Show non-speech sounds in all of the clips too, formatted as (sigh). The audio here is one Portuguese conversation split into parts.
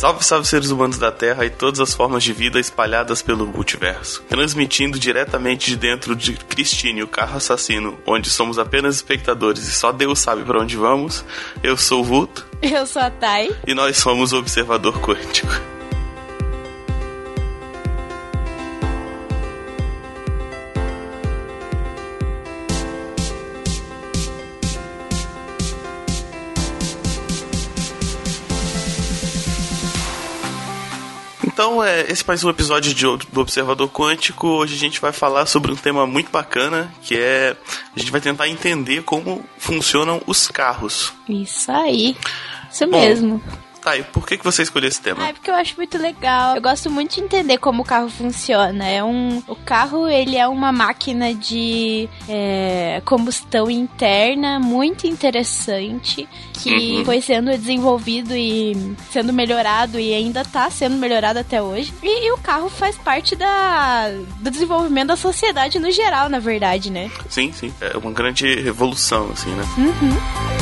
Salve, salve seres humanos da Terra e todas as formas de vida espalhadas pelo multiverso. Transmitindo diretamente de dentro de Christine, o carro assassino, onde somos apenas espectadores e só Deus sabe para onde vamos. Eu sou o Vulto. Eu sou a Thay. E nós somos o Observador Quântico. Então, é, esse é mais um episódio de, do Observador Quântico. Hoje a gente vai falar sobre um tema muito bacana, que é a gente vai tentar entender como funcionam os carros. Isso aí. Isso Bom, mesmo. Tá, e por que, que você escolheu esse tema? Ah, é porque eu acho muito legal. Eu gosto muito de entender como o carro funciona. É um, o carro, ele é uma máquina de é, combustão interna muito interessante que uhum. foi sendo desenvolvido e sendo melhorado e ainda está sendo melhorado até hoje. E, e, o carro faz parte da, do desenvolvimento da sociedade no geral, na verdade, né? Sim, sim. É uma grande revolução, assim, né? Uhum.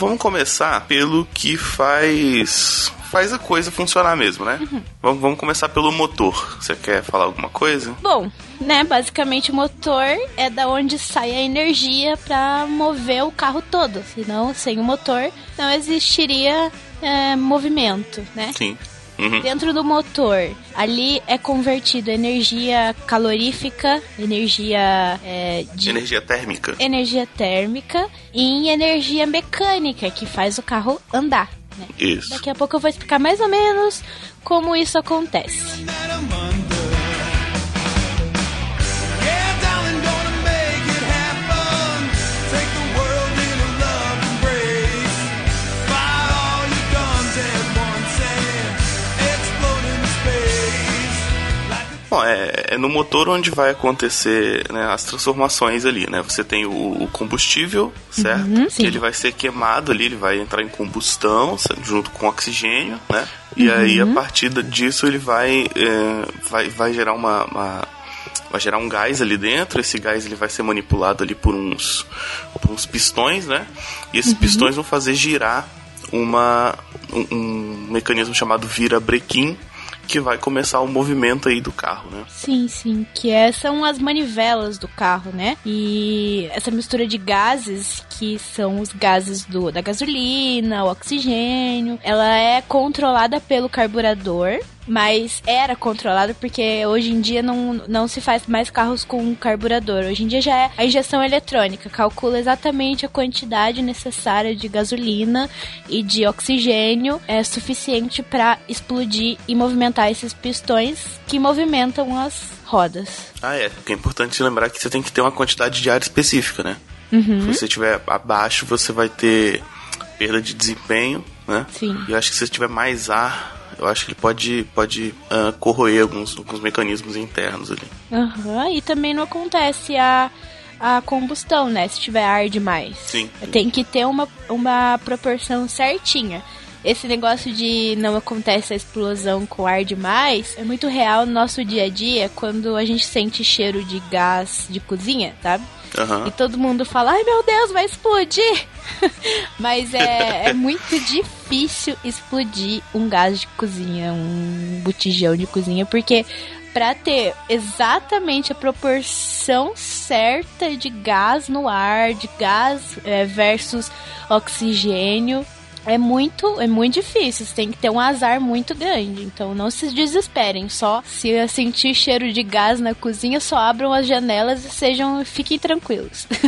Vamos começar pelo que faz faz a coisa funcionar mesmo, né? Uhum. Vamos, vamos começar pelo motor. Você quer falar alguma coisa? Bom, né, basicamente o motor é da onde sai a energia para mover o carro todo. Senão, sem o motor, não existiria é, movimento, né? Sim. Uhum. Dentro do motor, ali é convertido energia calorífica, energia é, de energia térmica, energia térmica em energia mecânica que faz o carro andar. Né? Isso. Daqui a pouco eu vou explicar mais ou menos como isso acontece. Bom, é, é, no motor onde vai acontecer né, as transformações ali, né? Você tem o, o combustível, certo? Uhum, que ele vai ser queimado ali, ele vai entrar em combustão junto com oxigênio, né? E uhum. aí, a partir disso, ele vai, é, vai, vai gerar uma, uma vai gerar um gás ali dentro. Esse gás ele vai ser manipulado ali por uns, por uns pistões, né? E esses uhum. pistões vão fazer girar uma, um, um mecanismo chamado vira-brequim, que vai começar o movimento aí do carro, né? Sim, sim, que é, são as manivelas do carro, né? E essa mistura de gases, que são os gases do, da gasolina, o oxigênio, ela é controlada pelo carburador, mas era controlado porque hoje em dia não, não se faz mais carros com carburador. Hoje em dia já é a injeção eletrônica, calcula exatamente a quantidade necessária de gasolina e de oxigênio é suficiente para explodir e movimentar esses pistões que movimentam as rodas. Ah, é. Porque é importante lembrar que você tem que ter uma quantidade de ar específica, né? Uhum. Se você estiver abaixo, você vai ter perda de desempenho, né? Sim. E eu acho que se você tiver mais ar, eu acho que ele pode, pode uh, corroer alguns, alguns mecanismos internos ali. Uhum, e também não acontece a, a combustão, né? Se tiver ar demais. Sim. Tem que ter uma, uma proporção certinha. Esse negócio de não acontece a explosão com ar demais é muito real no nosso dia a dia quando a gente sente cheiro de gás de cozinha, sabe? Uhum. E todo mundo fala, ai meu Deus, vai explodir! (laughs) Mas é, é muito difícil explodir um gás de cozinha, um botijão de cozinha, porque para ter exatamente a proporção certa de gás no ar, de gás é, versus oxigênio, é muito, é muito difícil. Você tem que ter um azar muito grande. Então não se desesperem. Só se sentir cheiro de gás na cozinha, só abram as janelas e sejam, fiquem tranquilos. (laughs)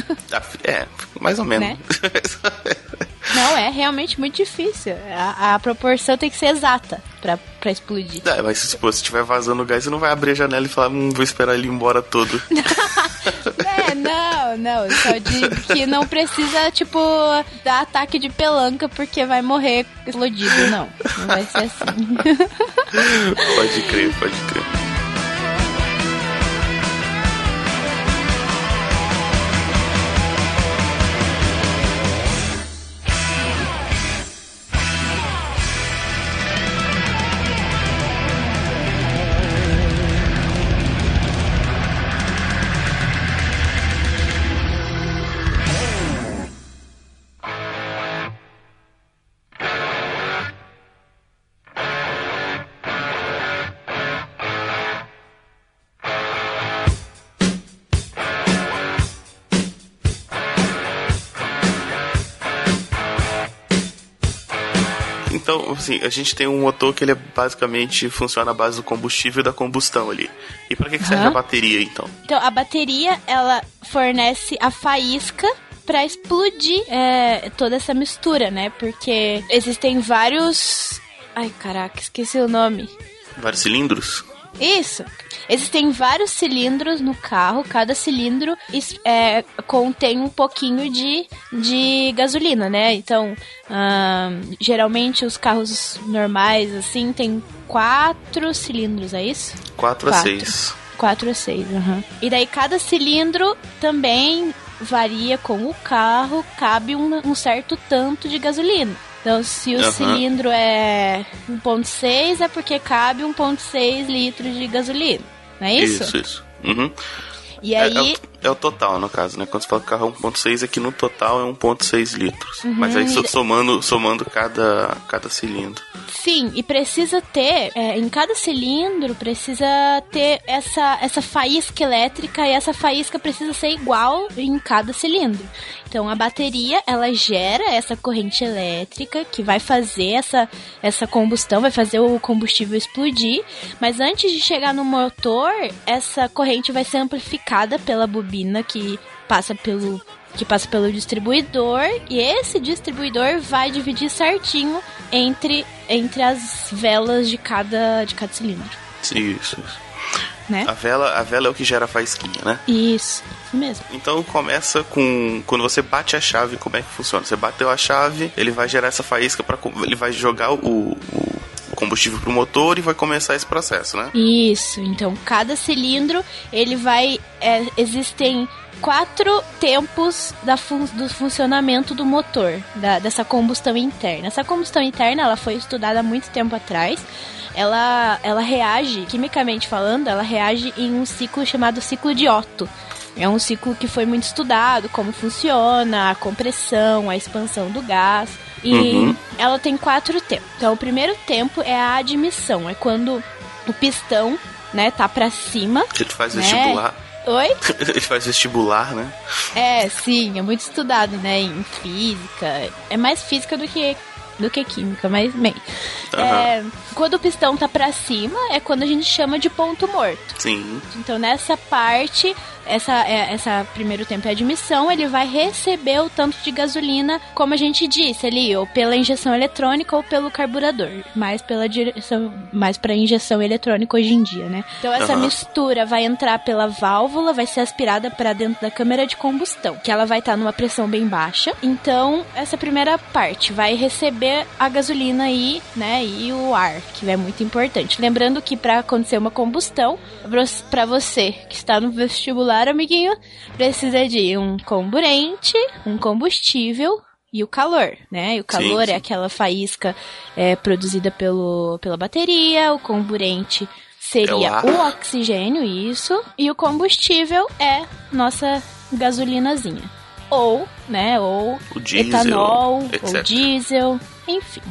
É, mais ou menos. Né? (laughs) Não, é realmente muito difícil. A, a proporção tem que ser exata pra, pra explodir. É, mas se estiver vazando gás, você não vai abrir a janela e falar, hum, vou esperar ele ir embora todo. (laughs) É, não, não. Só digo que não precisa, tipo, dar ataque de pelanca porque vai morrer explodido. Não, não vai ser assim. pode crer, pode crer. Então, assim, a gente tem um motor que ele é basicamente funciona à base do combustível e da combustão ali. E para que, que serve uhum. a bateria, então? Então, a bateria, ela fornece a faísca para explodir é, toda essa mistura, né? Porque existem vários. Ai, caraca, esqueci o nome. Vários cilindros? Isso. Existem vários cilindros no carro, cada cilindro é, contém um pouquinho de, de gasolina, né? Então, geralmente os carros normais, assim, tem quatro cilindros, é isso? Quatro, quatro. a seis. Quatro a seis, uhum. E daí cada cilindro também varia com o carro, cabe um, um certo tanto de gasolina. Então, se o uhum. cilindro é 1.6, é porque cabe 1.6 litros de gasolina. Não é isso? Isso, isso. Uhum. E aí... É, é, é, o, total, no caso, né? Quando você fala que o carro é 1.6, é que no total é 1.6 litros. Uhum. Mas aí somando, somando cada, cada cilindro. Sim, e precisa ter, é, em cada cilindro, precisa ter essa, essa faísca elétrica e essa faísca precisa ser igual em cada cilindro. Então a bateria ela gera essa corrente elétrica que vai fazer essa, essa combustão, vai fazer o combustível explodir. Mas antes de chegar no motor, essa corrente vai ser amplificada pela bobina que passa pelo que passa pelo distribuidor e esse distribuidor vai dividir certinho entre, entre as velas de cada, de cada cilindro. Isso, isso né? A vela, a vela é o que gera a faísquinha, né? Isso, isso mesmo. Então começa com quando você bate a chave, como é que funciona? Você bateu a chave, ele vai gerar essa faísca para ele vai jogar o, o combustível pro motor e vai começar esse processo, né? Isso. Então cada cilindro ele vai é, existem quatro tempos da fun do funcionamento do motor, da, dessa combustão interna. Essa combustão interna ela foi estudada há muito tempo atrás ela, ela reage, quimicamente falando, ela reage em um ciclo chamado ciclo de Otto. É um ciclo que foi muito estudado, como funciona, a compressão, a expansão do gás. E uhum. Ela tem quatro tempos. Então, o primeiro tempo é a admissão, é quando o pistão, né, tá para cima. Ele faz né? vestibular. Oi? (laughs) Ele faz vestibular, né? É, sim, é muito estudado, né, em física. É mais física do que do que química, mas bem. Uhum. É, quando o pistão tá para cima, é quando a gente chama de ponto morto. Sim. Então nessa parte essa, é, essa primeiro tempo é admissão, ele vai receber o tanto de gasolina, como a gente disse ali, ou pela injeção eletrônica ou pelo carburador, mais pela direção, mais para injeção eletrônica hoje em dia, né? Então essa uhum. mistura vai entrar pela válvula, vai ser aspirada para dentro da câmara de combustão, que ela vai estar tá numa pressão bem baixa. Então essa primeira parte vai receber a gasolina aí, né, e o ar, que é muito importante. Lembrando que para acontecer uma combustão, para você que está no vestibular celular, amiguinho, precisa de um comburente, um combustível e o calor, né? E o calor sim, sim. é aquela faísca é, produzida pelo, pela bateria, o comburente seria é o, o, oxigênio, isso, e o combustível é nossa gasolinazinha. Ou, né, ou diesel, etanol, etc. ou diesel, enfim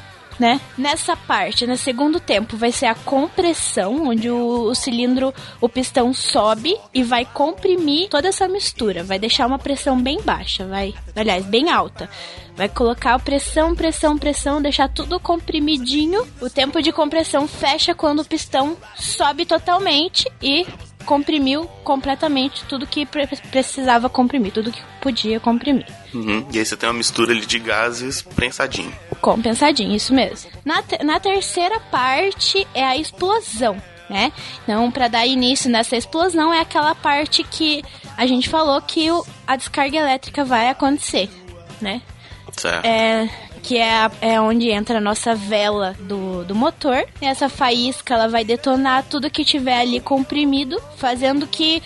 né? Nessa parte, no segundo tempo, vai ser a compressão, onde o, o cilindro, o pistão sobe e vai comprimir toda essa mistura. Vai deixar uma pressão bem baixa, vai, aliás, bem alta. Vai colocar pressão, pressão, pressão, deixar tudo comprimidinho. O tempo de compressão fecha quando o pistão sobe totalmente e comprimiu completamente tudo que pre precisava comprimir, tudo que podia comprimir. Uhum. E aí você tem uma mistura ali de gases prensadinho. Compensadinho, isso mesmo. Na, te na terceira parte é a explosão. né? Então, para dar início nessa explosão é aquela parte que a gente falou que o, a descarga elétrica vai acontecer, né? Certo. É, que é, é onde entra a nossa vela do, do motor. E essa faísca ela vai detonar tudo que tiver ali comprimido, fazendo que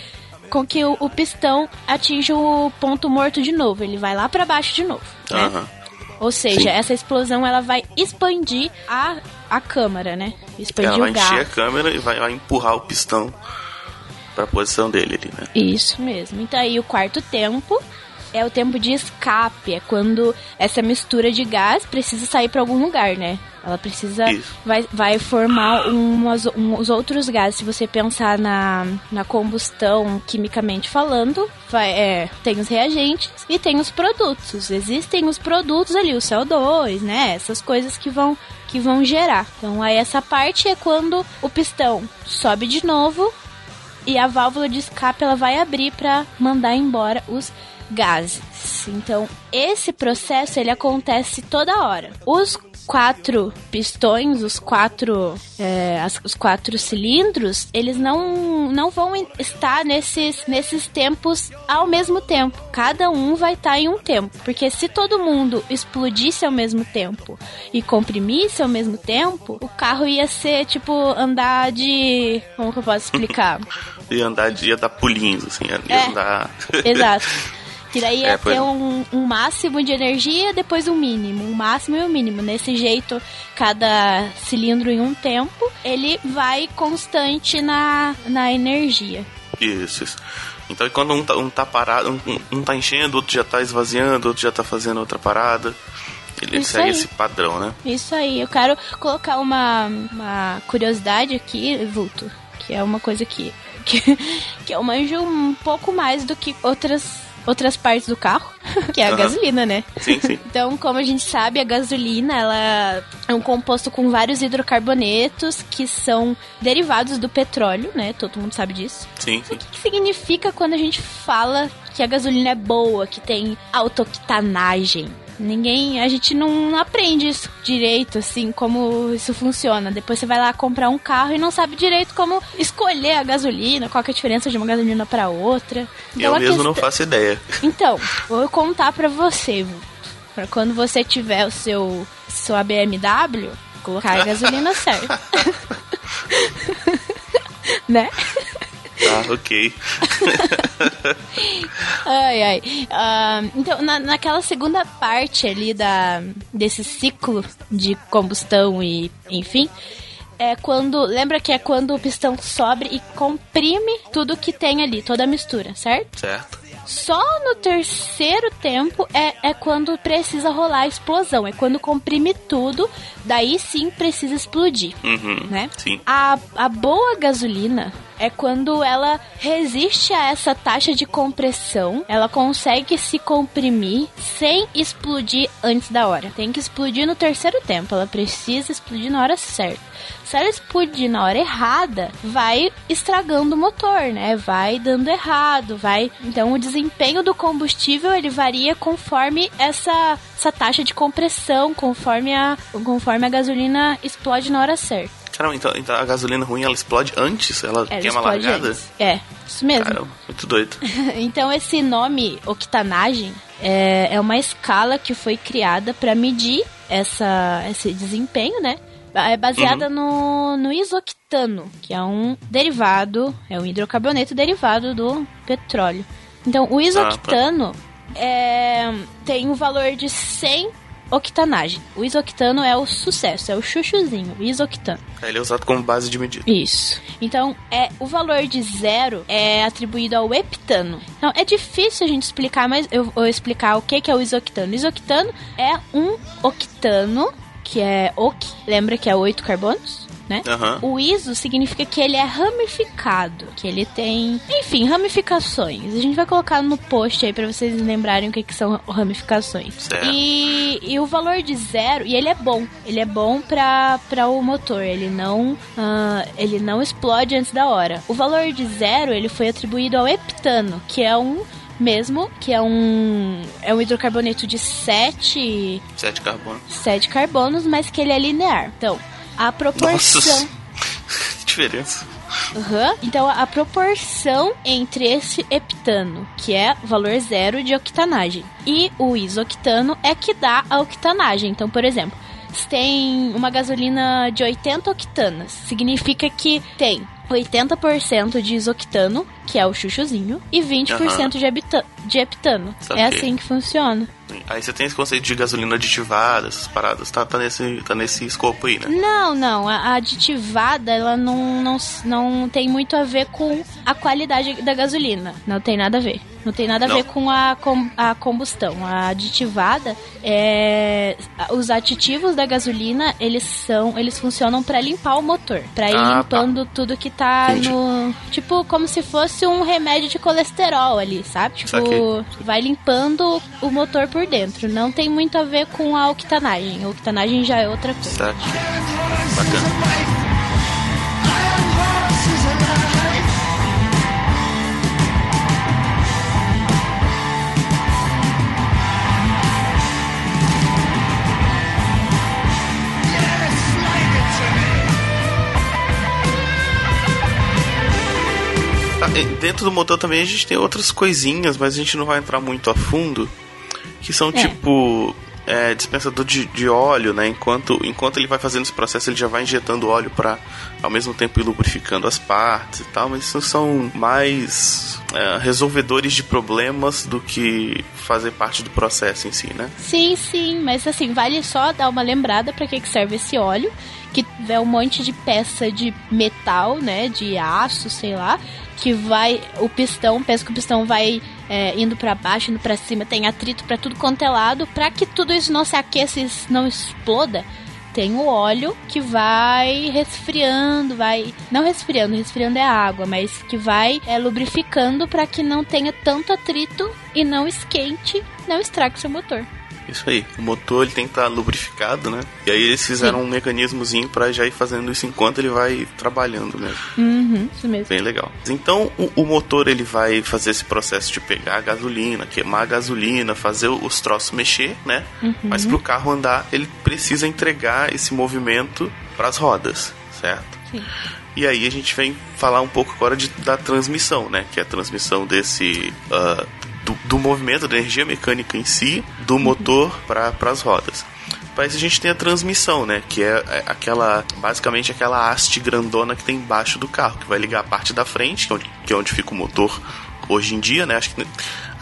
com que o, o pistão atinja o ponto morto de novo. Ele vai lá para baixo de novo. Né? Ou seja, Sim. essa explosão ela vai expandir a, a câmara, né? Expandir Ela vai encher a câmera e vai, vai empurrar o pistão pra posição dele ali, né? Isso mesmo. Então aí o quarto tempo é o tempo de escape, é quando essa mistura de gás precisa sair para algum lugar, né? Ela precisa Isso. vai, vai formar umas, uns outros gases. Se você pensar na, na combustão quimicamente falando, vai, é, tem os reagentes e tem os produtos. Existem os produtos ali, o CO2, né? Essas coisas que vão que vão gerar. Então aí essa parte é quando o pistão sobe de novo e a válvula de escape ela vai abrir para mandar embora os gases. Então, esse processo ele acontece toda hora. Os quatro pistões, os quatro, é, as- os quatro cilindros, eles não, não vão estar nesses, nesses tempos ao mesmo tempo. Cada um vai estar em um tempo. Porque se todo mundo explodisse ao mesmo tempo e comprimisse ao mesmo tempo, o carro ia ser tipo andar de. Como que eu posso explicar? (laughs) E andar de ia dar pulinhos, assim, ia É. andar. (laughs) Exato. Que daí ia É, pois ter é. um, um máximo de energia, depois um mínimo. Um máximo e um mínimo. Nesse jeito, cada cilindro em um tempo, ele vai constante na, na energia. Isso, isso. Então quando um tá, um tá parado, um, um- tá enchendo, outro já tá esvaziando, outro já tá fazendo outra parada. Ele Isso segue aí. esse padrão, né? Isso aí. Eu quero colocar uma, uma curiosidade aqui, Vulto. Que é uma coisa que, que, (laughs) que eu manjo um pouco mais do que outras, outras partes do carro. (laughs) Que é a Aham. gasolina, né? Sim, sim. Então, como a gente sabe, a gasolina ela é um composto com vários hidrocarbonetos que são derivados do petróleo, né? Todo mundo sabe disso. Sim, sim. O que significa quando a gente fala que a gasolina é boa, que tem autooctanagem? Ninguém, a gente não aprende isso direito, assim, como isso funciona. Depois você vai lá comprar um carro e não sabe direito como escolher a gasolina, qual que é a diferença de uma gasolina para outra. Então, eu mesmo não questão- faço ideia. então, vou contar pra você. Pra quando você tiver o seu sua BMW, colocar a gasolina certa. (laughs) (laughs) né? Tá, ok. (laughs) Ai, ai. Ah, então, na, naquela segunda parte ali da, desse ciclo de combustão e enfim, é quando. Lembra que é quando o pistão sobe e comprime tudo que tem ali, toda a mistura, certo? Certo. Só no terceiro tempo é, é quando precisa rolar a explosão. É quando comprime tudo, daí sim precisa explodir, Uhum. né? Sim. A, a boa gasolina é quando ela resiste a essa taxa de compressão, ela consegue se comprimir sem explodir antes da hora. Tem que explodir no terceiro tempo, ela precisa explodir na hora certa. Se ela explodir na hora errada, vai estragando o motor, né? Vai dando errado, vai. Então o desempenho do combustível ele varia conforme essa, essa taxa de compressão, conforme a, conforme a gasolina explode na hora certa. Caramba, então, então a gasolina ruim ela explode antes? Ela, Ela queima largada? antes. É, isso mesmo. Caramba, muito doido. (laughs) então esse nome octanagem é, é uma escala que foi criada para medir essa, esse desempenho, né? É baseada no, no isoctano, que é um derivado, é um hidrocarboneto derivado do petróleo. Então, o isoctano é, tem um valor de 100 octanagem. O isoctano é o sucesso, é o chuchuzinho, o isoctano. Ele é usado como base de medida. Isso. Então, é o valor de zero é atribuído ao heptano. Então, é difícil a gente explicar, mas eu vou explicar o que que é o isoctano. O isoctano é um octano, que é oc, lembra que é oito carbonos, né? Aham. O iso significa que ele é ramificado, que ele tem, enfim, ramificações. A gente vai colocar no post aí pra vocês lembrarem o que, que são ramificações. Certo. E, e o valor de zero, e ele é bom, ele é bom pra, pra o motor, ele não, ah, ele não explode antes da hora. O valor de zero, ele foi atribuído ao heptano, que é um mesmo, que é um é um hidrocarboneto de 7 Sete sete carbonos, mas que ele é linear. Então, a proporção Nossa. (laughs) que diferença. Uhum. Então a proporção entre esse heptano, que é valor zero de octanagem, e o isoctano é que dá a octanagem. Então, por exemplo, se tem uma gasolina de 80 octanas, significa que tem 80% de isoctano, que é o chuchuzinho, e 20% uhum. de, de heptano. É assim que funciona. Aí você tem esse conceito de gasolina aditivada, essas paradas, tá, tá, nesse, tá nesse escopo aí, né? Não, não. A aditivada, ela não, não, não tem muito a ver com a qualidade da gasolina. Não tem nada a ver. Não tem nada a não. ver com a, com a combustão. A aditivada é. Os aditivos da gasolina, eles são. Eles funcionam para limpar o motor. para ir ah, tá. limpando tá. tudo que tá Entendi. no. Tipo, como se fosse um remédio de colesterol ali, sabe? Tipo, vai limpando o motor por dentro. Não tem muito a ver com a octanagem. A octanagem já é outra coisa. Bacana. Dentro do motor também a gente tem outras coisinhas, mas a gente não vai entrar muito a fundo. Que são é. tipo é, dispensador de, de, óleo, né? Enquanto, enquanto ele vai fazendo esse processo, ele já vai injetando óleo para ao mesmo tempo ir lubrificando as partes e tal. Mas isso são mais é, resolvedores de problemas do que fazer parte do processo em si, né? Sim, sim. Mas assim, vale só dar uma lembrada para que, que serve esse óleo. Que é um monte de peça de metal, né? De aço, sei lá que vai o pistão, pensa que o pistão vai é, indo para baixo, indo para cima, tem atrito para tudo quanto é lado, para que tudo isso não se aqueça e não exploda. Tem o óleo que vai resfriando, vai não resfriando, resfriando é água, mas que vai é, lubrificando para que não tenha tanto atrito e não esquente, não estrague seu motor. Isso aí. O motor ele tem que estar tá lubrificado, né? E aí eles fizeram Sim. um mecanismozinho para já ir fazendo isso enquanto ele vai trabalhando mesmo. Uhum, isso mesmo. Bem legal. Então o, o, motor ele vai fazer esse processo de pegar a gasolina, queimar a gasolina, fazer os troços mexer, né? Uhum. Mas para o carro andar ele precisa entregar esse movimento para as rodas, certo? Sim. E aí a gente vem falar um pouco agora de, da transmissão, né? Que é a transmissão desse uh, do, do movimento, da energia mecânica em si, do motor para as rodas. Para isso a gente tem a transmissão, né? Que é, é aquela, basicamente aquela haste grandona que tem embaixo do carro, que vai ligar a parte da frente, que é onde, que é onde fica o motor hoje em dia, né? Acho que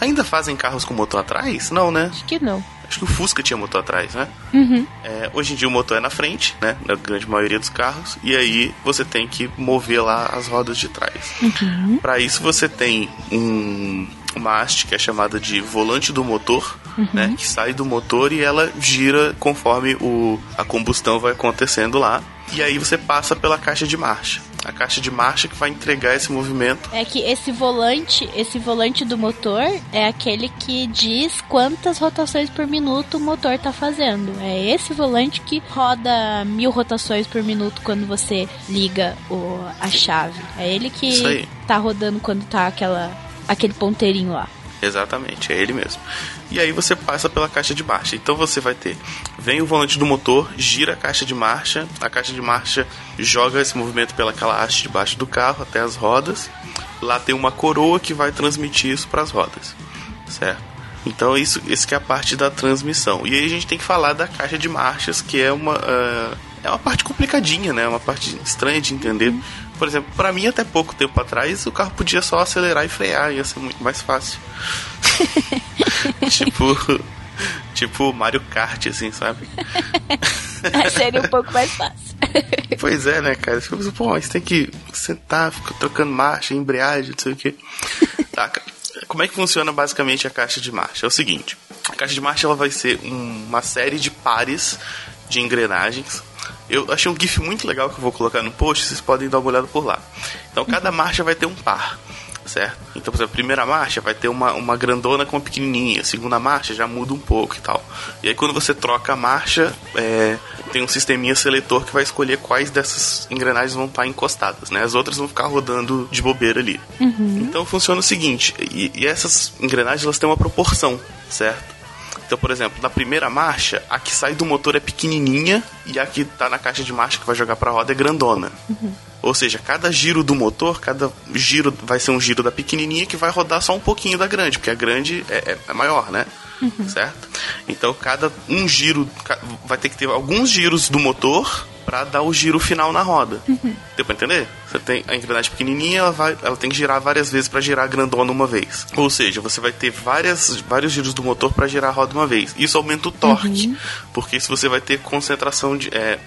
ainda fazem carros com motor atrás? Não, né? Acho que não. Acho que o Fusca tinha motor atrás, né? Uhum. É, hoje em dia o motor é na frente, né? Na grande maioria dos carros. E aí você tem que mover lá as rodas de trás. Uhum. Para isso você tem um uma haste que é chamada de volante do motor, uhum. né? Que sai do motor e ela gira conforme o, a combustão vai acontecendo lá. E aí você passa pela caixa de marcha. A caixa de marcha que vai entregar esse movimento. É que esse volante, esse volante do motor é aquele que diz quantas rotações por minuto o motor tá fazendo. É esse volante que roda mil rotações por minuto quando você liga o, a chave. É ele que tá rodando quando tá aquela aquele ponteirinho lá. Exatamente, é ele mesmo. E aí você passa pela caixa de marcha. Então você vai ter, vem o volante do motor, gira a caixa de marcha, a caixa de marcha joga esse movimento pelaquela haste debaixo do carro até as rodas. Lá tem uma coroa que vai transmitir isso para as rodas, certo? Então isso, isso que é a parte da transmissão. E aí a gente tem que falar da caixa de marchas, que é uma uh, é uma parte complicadinha, né? Uma parte estranha de entender. Uhum. Por exemplo, para mim até pouco tempo atrás o carro podia só acelerar e frear, ia ser muito mais fácil. (laughs) tipo, tipo Mario Kart, assim, sabe? Seria um pouco mais fácil. pois é, né, cara? Você pô, você tem que sentar, ficar trocando marcha, embreagem, não sei o que. Tá, como é que funciona basicamente a caixa de marcha? É o seguinte: a caixa de marcha ela vai ser um, uma série de pares de engrenagens eu achei um GIF muito legal que eu vou colocar no post, vocês podem dar uma olhada por lá. Então cada marcha vai ter um par, certo? Então, por exemplo, a primeira marcha vai ter uma, uma grandona com uma pequenininha, a segunda marcha já muda um pouco e tal. E aí quando você troca a marcha, é, tem um sisteminha seletor que vai escolher quais dessas engrenagens vão estar encostadas, né? As outras vão ficar rodando de bobeira ali. Uhum. Então funciona o seguinte, e, e essas engrenagens elas têm uma proporção, certo? Então, por exemplo, na primeira marcha, a que sai do motor é pequenininha e a que tá na caixa de marcha que vai jogar pra roda é grandona. Uhum. Ou seja, cada giro do motor, cada giro vai ser um giro da pequenininha que vai rodar só um pouquinho da grande, porque a grande é, é, é maior, né? Uhum. Certo? Então, cada um giro vai ter que ter alguns giros do motor para dar o giro final na roda. Uhum. Deu pra entender? Você tem a engrenagem pequenininha, ela, vai, ela tem que girar várias vezes para girar a grandona uma vez. Ou seja, você vai ter várias, vários giros do motor para girar a roda uma vez. Isso aumenta o torque, uhum. porque se você vai ter concentração de... É,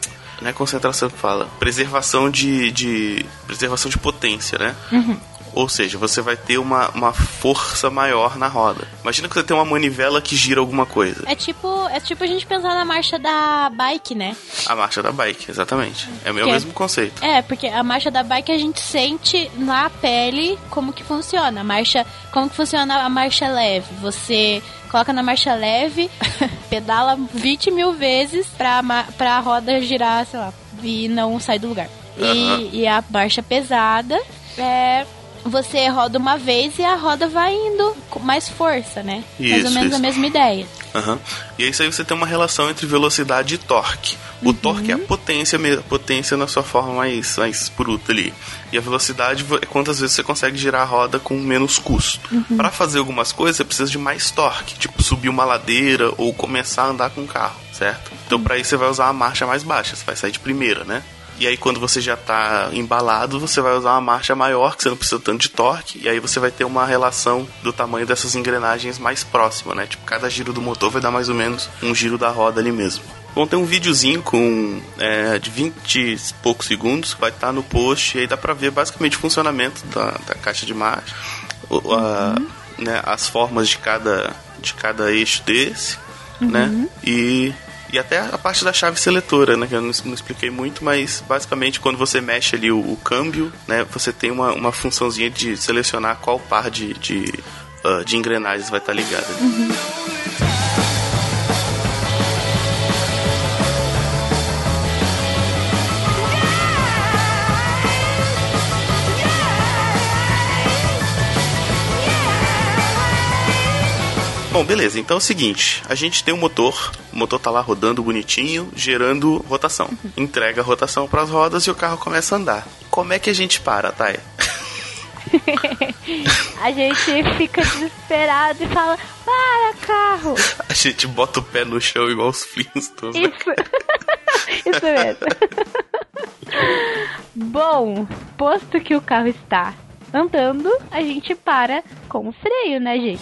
não é concentração que fala, preservação de, de preservação de potência, né? Uhum. Ou seja, você vai ter uma, uma força maior na roda. Imagina que você tem uma manivela que gira alguma coisa. É tipo, é tipo a gente pensar na marcha da bike, né? A marcha da bike, exatamente. É o mesmo conceito. É, porque a marcha da bike a gente sente na pele como que funciona. A marcha, como que funciona a marcha leve? Você coloca na marcha leve, (laughs) pedala 20 mil vezes pra, pra roda girar, sei lá, e não sair do lugar. Uhum. E, e a marcha pesada é você roda uma vez e a roda vai indo com mais força, né? Isso, mais ou menos isso. a mesma ideia. Uhum. E aí você tem uma relação entre velocidade e torque. O uhum. torque é a potência, a potência na sua forma mais, mais bruta ali. E a velocidade é quantas vezes você consegue girar a roda com menos custo. Uhum. Para fazer algumas coisas, você precisa de mais torque, tipo subir uma ladeira ou começar a andar com um carro, certo? Então, para isso, você vai usar a marcha mais baixa, você vai sair de primeira, né? E aí quando você já está embalado, você vai usar uma marcha maior, que você não precisa tanto de torque, e aí você vai ter uma relação do tamanho dessas engrenagens mais próxima, né? Tipo, cada giro do motor vai dar mais ou menos um giro da roda ali mesmo. Bom, tem um videozinho com é, de 20 e poucos segundos que vai estar tá no post e aí dá pra ver basicamente o funcionamento da, da caixa de marcha, o, a, uhum. né, as formas de cada, de cada eixo desse, né? uhum. né? E e até a parte da chave seletora, né? Que eu não, não expliquei muito, mas basicamente quando você mexe ali o, o câmbio, né? Você tem uma, uma funçãozinha de selecionar qual par de, de, uh, de engrenagens vai estar ligada. Uhum. Bom, beleza. Então é o seguinte: a gente tem um motor, o motor tá lá rodando bonitinho, gerando rotação. Entrega a rotação para as rodas e o carro começa a andar. Como é que a gente para, Thay? (laughs) a gente fica desesperado e fala: Para, carro! A gente bota o pé no chão igual os Flintstones. Né? Isso, (laughs) Isso mesmo. (laughs) Bom, posto que o carro está andando, a gente para com o freio, né, gente?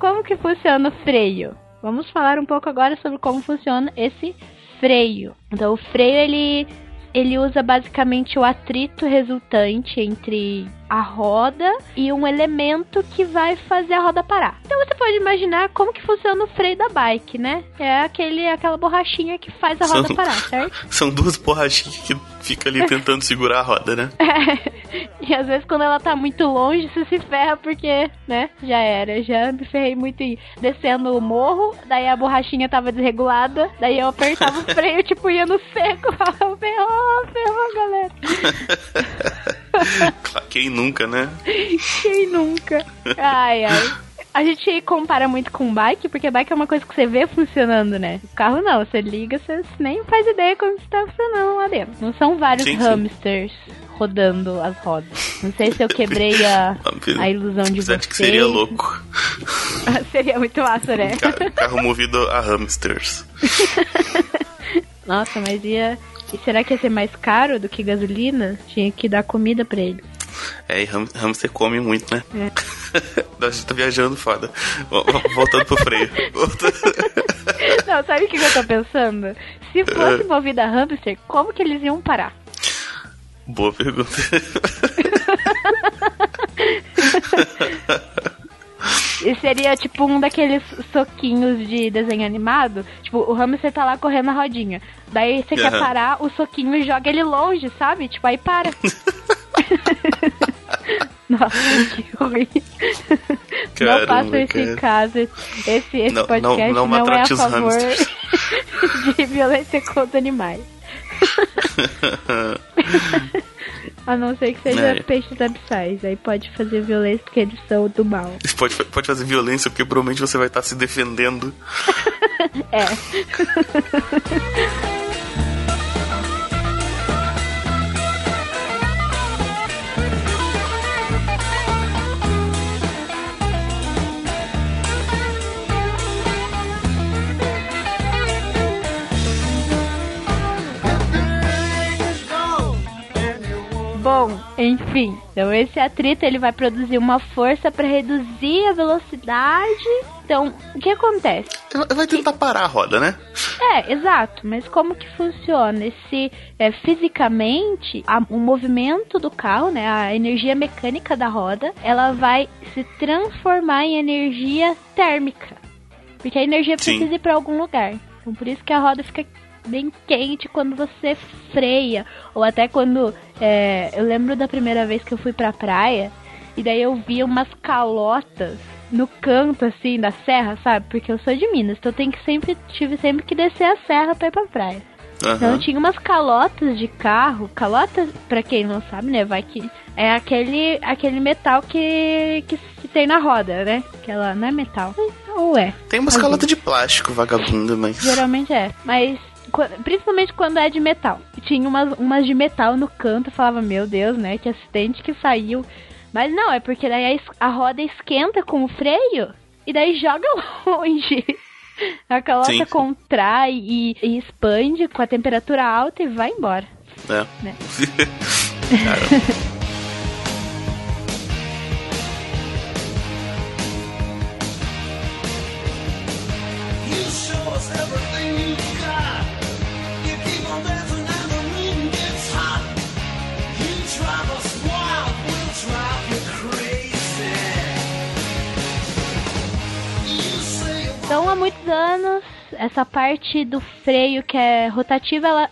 Como que funciona o freio? Vamos falar um pouco agora sobre como funciona esse freio. Então, o freio ele ele usa basicamente o atrito resultante entre a roda e um elemento que vai fazer a roda parar. Então você pode imaginar como que funciona o freio da bike, né? É aquele, aquela borrachinha que faz a roda são, parar, certo? (laughs) São duas borrachinhas que fica ali tentando segurar a roda, né? (laughs) É. E às vezes quando ela tá muito longe, você se ferra porque, né? Já era. Já me ferrei muito aí. Descendo o morro, daí a borrachinha tava desregulada, daí eu apertava o (laughs) freio, tipo, ia no seco. ferrou, ferrou, galera. Quem nunca, né? Quem nunca? Ai, ai. A gente compara muito com bike, porque bike é uma coisa que você vê funcionando, né? O carro não, você liga, você nem faz ideia como está funcionando lá dentro. Não são vários sim, hamsters sim. rodando as rodas. Não sei se eu quebrei a, a ilusão de você. que seria louco. (laughs) seria muito massa, né? Carro movido a hamsters. (laughs) Nossa, mas ia. E será que ia ser mais caro do que gasolina? Tinha que dar comida pra ele. É, e hamster come muito, né? É. (laughs) a gente tá viajando foda. Voltando pro freio. (laughs) Não, sabe o que eu tô pensando? Se fosse é. movida a hamster, como que eles iam parar? Boa pergunta. (laughs) E seria tipo um daqueles soquinhos de desenho animado. Tipo, o hamster tá lá correndo na rodinha. Daí você uhum. quer parar, o soquinho joga ele longe, sabe? Tipo, aí para. (laughs) Nossa, que ruim. Caramba, não faça isso cara. em casa. Esse, esse não, podcast não, não, não é a favor (laughs) de violência contra animais. (laughs) A não ser que seja é. peixes abissais. Aí pode fazer violência porque eles são do mal. (laughs) Pode, pode fazer violência porque provavelmente você vai estar se defendendo. é. (laughs) enfim, então esse atrito ele vai produzir uma força para reduzir a velocidade. Então, o que acontece? Vai tentar parar a roda, né? É, exato. Mas como que funciona? Esse é, fisicamente, a, o movimento do carro, né, a energia mecânica da roda, ela vai se transformar em energia térmica, porque a energia precisa Sim. ir para algum lugar. Então, por isso que a roda fica bem quente quando você freia. Ou até quando. É, eu lembro da primeira vez que eu fui pra praia. E daí eu vi umas calotas no canto, assim, da serra, sabe? Porque eu sou de Minas, então eu tenho que sempre, tive sempre que descer a serra pra ir pra praia. Uhum. Então tinha umas calotas de carro. Calotas, pra quem não sabe, né? Vai que. É aquele, aquele metal que, que se tem na roda, né? Que ela não é metal. Ou é? Tem umas calotas de plástico, vagabunda, mas. Geralmente é. Mas principalmente quando é de metal. Tinha umas, umas de metal no canto, falava, meu Deus, né, que acidente que saiu. Mas não, é porque daí a, a roda esquenta com o freio e daí joga (laughs) longe. A calota Sim. contrai e, e, expande com a temperatura alta e vai embora. É. Né? (laughs) Então, há muitos anos, essa parte do freio que é rotativa, ela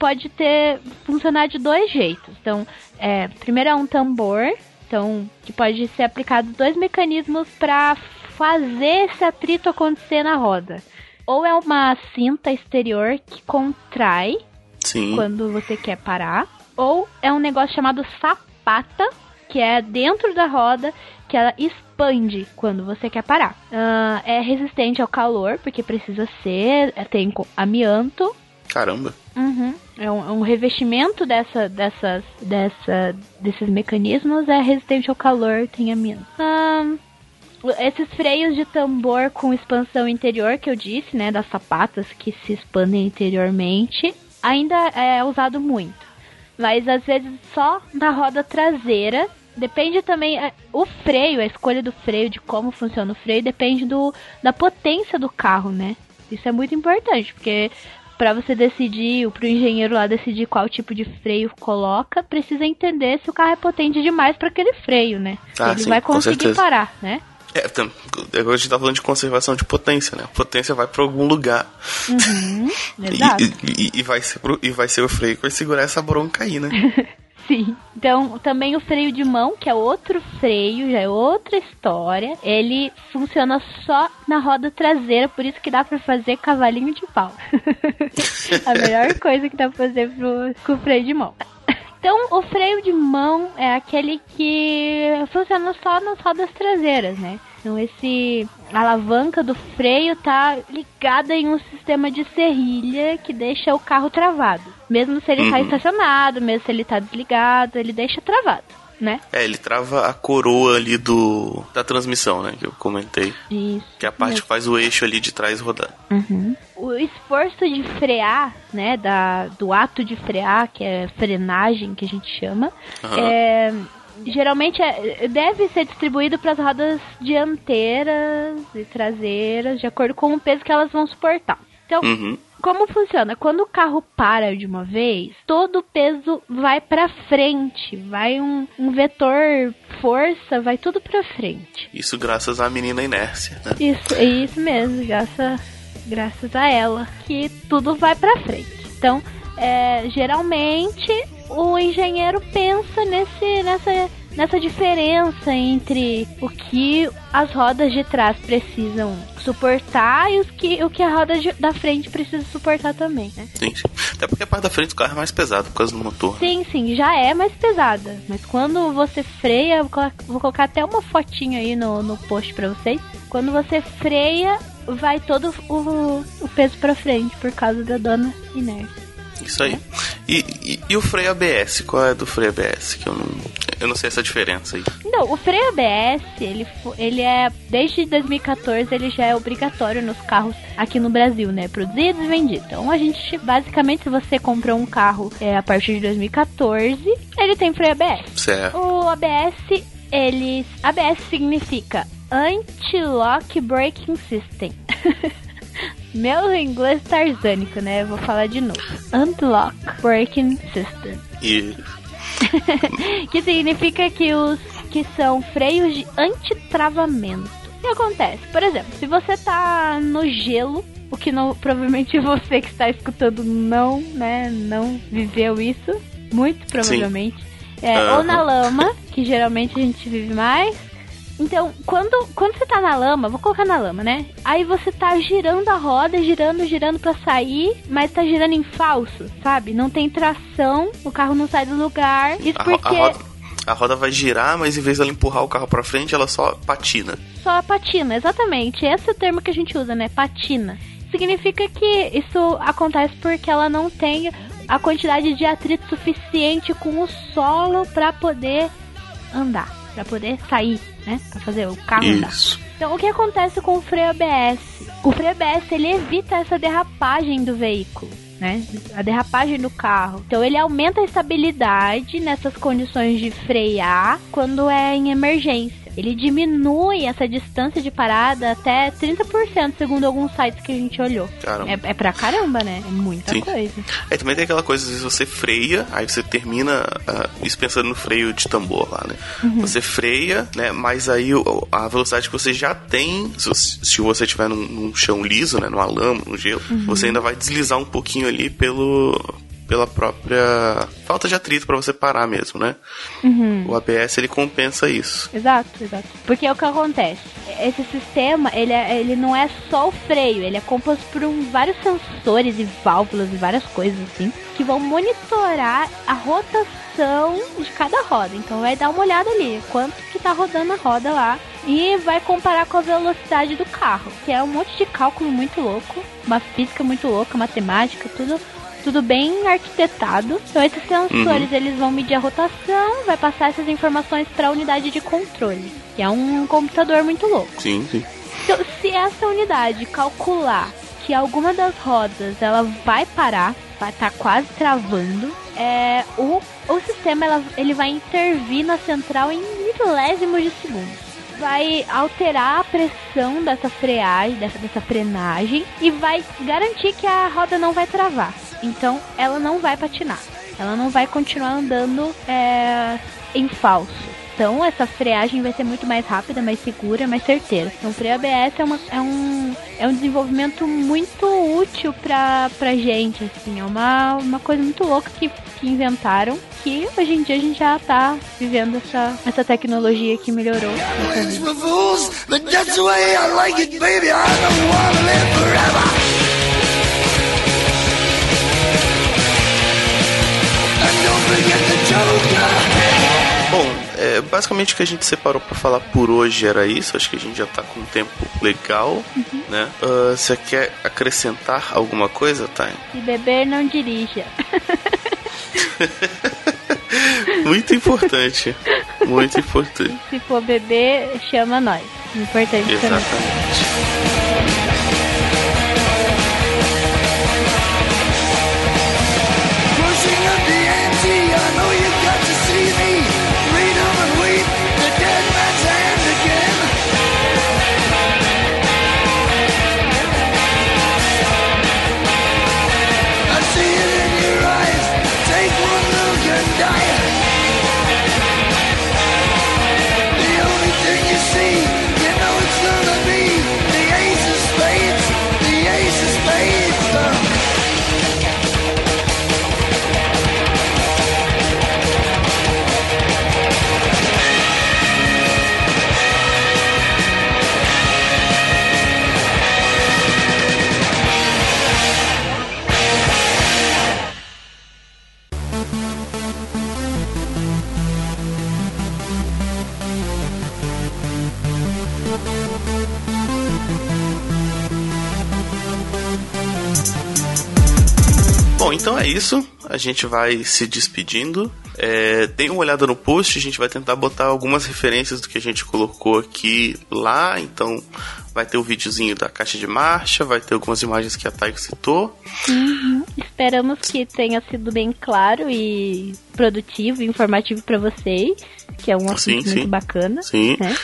pode ter funcionar de dois jeitos. Então, é, primeiro é um tambor, então que pode ser aplicado dois mecanismos para fazer esse atrito acontecer na roda. Ou é uma cinta exterior que contrai Sim. quando você quer parar, ou é um negócio chamado sapata, que é dentro da roda que ela expande quando você quer parar. Uh, é resistente ao calor, porque precisa ser, é, tem amianto. Caramba. Uhum. É, um, é um, revestimento dessa, dessas, dessa, desses mecanismos é resistente ao calor, tem amianto. Uh, esses freios de tambor com expansão interior que eu disse, né, das sapatas que se expandem interiormente, ainda é usado muito. Mas às vezes só na roda traseira Depende também. É, o freio, a escolha do freio, de como funciona o freio, depende do, da potência do carro, né? Isso é muito importante, porque para você decidir, para o engenheiro lá decidir qual tipo de freio coloca, precisa entender se o carro é potente demais para aquele freio, né? Ah, Ele sim, vai conseguir parar, né? É, agora a gente tá falando de conservação de potência, né? A potência vai para algum lugar. Uhum. (laughs) E, e, e, vai ser e vai ser o freio que vai segurar essa bronca aí, né? (laughs) Sim. Então, também o freio de mão, que é outro freio, já é outra história. Ele funciona só na roda traseira, por isso que dá para fazer cavalinho de pau. (laughs) A melhor coisa que dá pra fazer pro, com o freio de mão. Então, o freio de mão é aquele que funciona só nas rodas traseiras, né? Então, esse a alavanca do freio tá ligada em um sistema de serrilha que deixa o carro travado. Mesmo se ele tá uhum. estacionado, mesmo se ele tá desligado, ele deixa travado. Né? É, ele trava a coroa ali do da transmissão, né? Que eu comentei. Isso. Que é a parte que faz o eixo ali de trás rodar. Uhum. O esforço de frear, né? Da, do ato de frear, que é frenagem que a gente chama, uhum. é, geralmente é, deve ser distribuído para as rodas dianteiras e traseiras, de acordo com o peso que elas vão suportar. Então, uhum. Como funciona? Quando o carro para de uma vez, todo o peso vai para frente, vai um, um, vetor força, vai tudo para frente. Isso graças à menina inércia, né? Isso, é isso mesmo, graças, graças a ela, que tudo vai para frente. Então, é, geralmente o engenheiro pensa nesse, nessa, nessa diferença entre o que as rodas de trás precisam suportar e os que, o que a roda de, da frente precisa suportar também, né? Sim, sim. Até porque a parte da frente do carro é mais pesada por causa do motor. Sim, sim, já é mais pesada. Mas quando você freia, vou colocar até uma fotinha aí no, no post pra vocês. Quando você freia, vai todo o, o peso pra frente por causa da dona inércia. Isso aí. E, e, e, o freio ABS? Qual é do freio ABS? Que eu não, eu não sei essa diferença aí. Não, o freio ABS, ele, ele é. Desde 2014 ele já é obrigatório nos carros aqui no Brasil, né? Produzidos e vendidos. Então a gente, basicamente, se você comprou um carro é, a partir de 2014, ele tem freio ABS. Certo. O ABS, ele. ABS significa Anti-Lock Braking System. (laughs) Meu inglês tarzânico, né? Vou falar de novo. Unlock Braking System. (laughs) Que significa que os que são freios de antitravamento. O que acontece? Por exemplo, se você tá no gelo, o que não, provavelmente (laughs) você que está escutando não, né, não viveu isso, muito provavelmente. É, uhum. Ou na lama, que geralmente a gente vive mais, então, quando, quando você tá na lama, vou colocar na lama, né? Aí você tá girando a roda, girando, girando para sair, mas tá girando em falso, sabe? Não tem tração, o carro não sai do lugar. Isso a, porque. A roda, a roda vai girar, mas em vez dela empurrar o carro para frente, ela só patina. Só patina, exatamente. Esse é o termo que a gente usa, né? Patina. Significa que isso acontece porque ela não tem a quantidade de atrito suficiente com o solo para poder andar, para poder sair né? Pra fazer o carro andar. Então, o que acontece com o freio ABS? O freio ABS, ele evita essa derrapagem do veículo. Né? A derrapagem do carro. Então ele aumenta a estabilidade nessas condições de frear quando é em emergência ele diminui essa distância de parada até 30%, segundo alguns sites que a gente olhou. Caramba. É, é pra caramba, né? É muita Sim. coisa. É, também tem aquela coisa, às vezes você freia, aí você termina, uh, isso pensando no freio de tambor lá, né? Uhum. Você freia, né? Mas aí a velocidade que você já tem, se você estiver num, num, chão liso, né? Numa lama, no gelo, uhum. você ainda vai deslizar um pouquinho ali pelo, pela própria falta de atrito para você parar mesmo, né? Uhum. O ABS ele compensa isso. Exato, exato. Porque é o que acontece. Esse sistema ele, é, ele não é só o freio, ele é composto por um, vários sensores e válvulas e várias coisas assim que vão monitorar a rotação de cada roda. Então vai dar uma olhada ali, quanto que tá rodando a roda lá e vai comparar com a velocidade do carro, que é um monte de cálculo muito louco, uma física muito louca, matemática, tudo tudo bem arquitetado. Então esses sensores uhum. eles vão medir a rotação, vai passar essas informações para a unidade de controle, que é um computador muito louco. Sim, sim. Então, se essa unidade calcular que alguma das rodas ela vai parar, vai estar tá quase travando, é, o, o sistema ela, ele vai intervir na central em milésimos de segundos vai alterar a pressão dessa freagem, dessa, dessa frenagem e vai garantir que a roda não vai travar. Então ela não vai patinar. Ela não vai continuar andando é, em falso. Então essa freagem vai ser muito mais rápida, mais segura, mais certeira. Então o freio ABS é, uma, é, um, é um desenvolvimento muito útil pra, pra gente, assim. É uma, uma coisa muito louca que, que inventaram, que hoje em dia a gente já tá vivendo essa, essa tecnologia que melhorou. Bom, é, basicamente o que a gente separou para falar por hoje era isso. Acho que a gente já tá com um tempo legal, uhum. né? Uh, você quer acrescentar alguma coisa, Thay? Se beber, não dirija. (laughs) (laughs) muito importante. Muito importante. Se for beber, chama nós. Importante Exatamente. Também. A gente vai se despedindo. É, dê uma olhada no post, a gente vai tentar botar algumas referências do que a gente colocou aqui lá. Então, vai ter o videozinho da caixa de marcha, vai ter algumas imagens que a Taiko citou. Uhum. Esperamos que tenha sido bem claro e produtivo informativo para vocês, que é um assunto sim, muito sim. bacana. Sim. Né?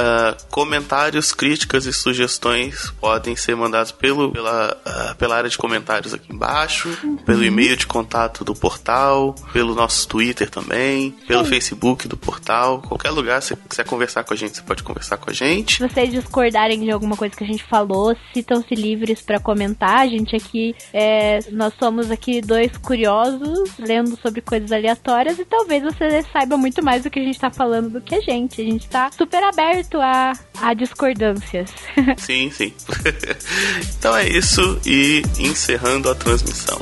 Uh, comentários, críticas e sugestões podem ser mandados pelo, pela, uh, pela área de comentários aqui embaixo, uhum. pelo e-mail de contato do portal, pelo nosso Twitter também, pelo Sim. Facebook do portal, qualquer lugar, se quiser conversar com a gente, você pode conversar com a gente. Se vocês discordarem de alguma coisa que a gente falou, sintam-se livres para comentar. A gente aqui, é, nós somos aqui dois curiosos, lendo sobre coisas aleatórias e talvez você saiba muito mais do que a gente tá falando do que a gente. A gente tá super aberto a, a discordâncias. (laughs) Sim, sim. (laughs) então é isso e encerrando a transmissão.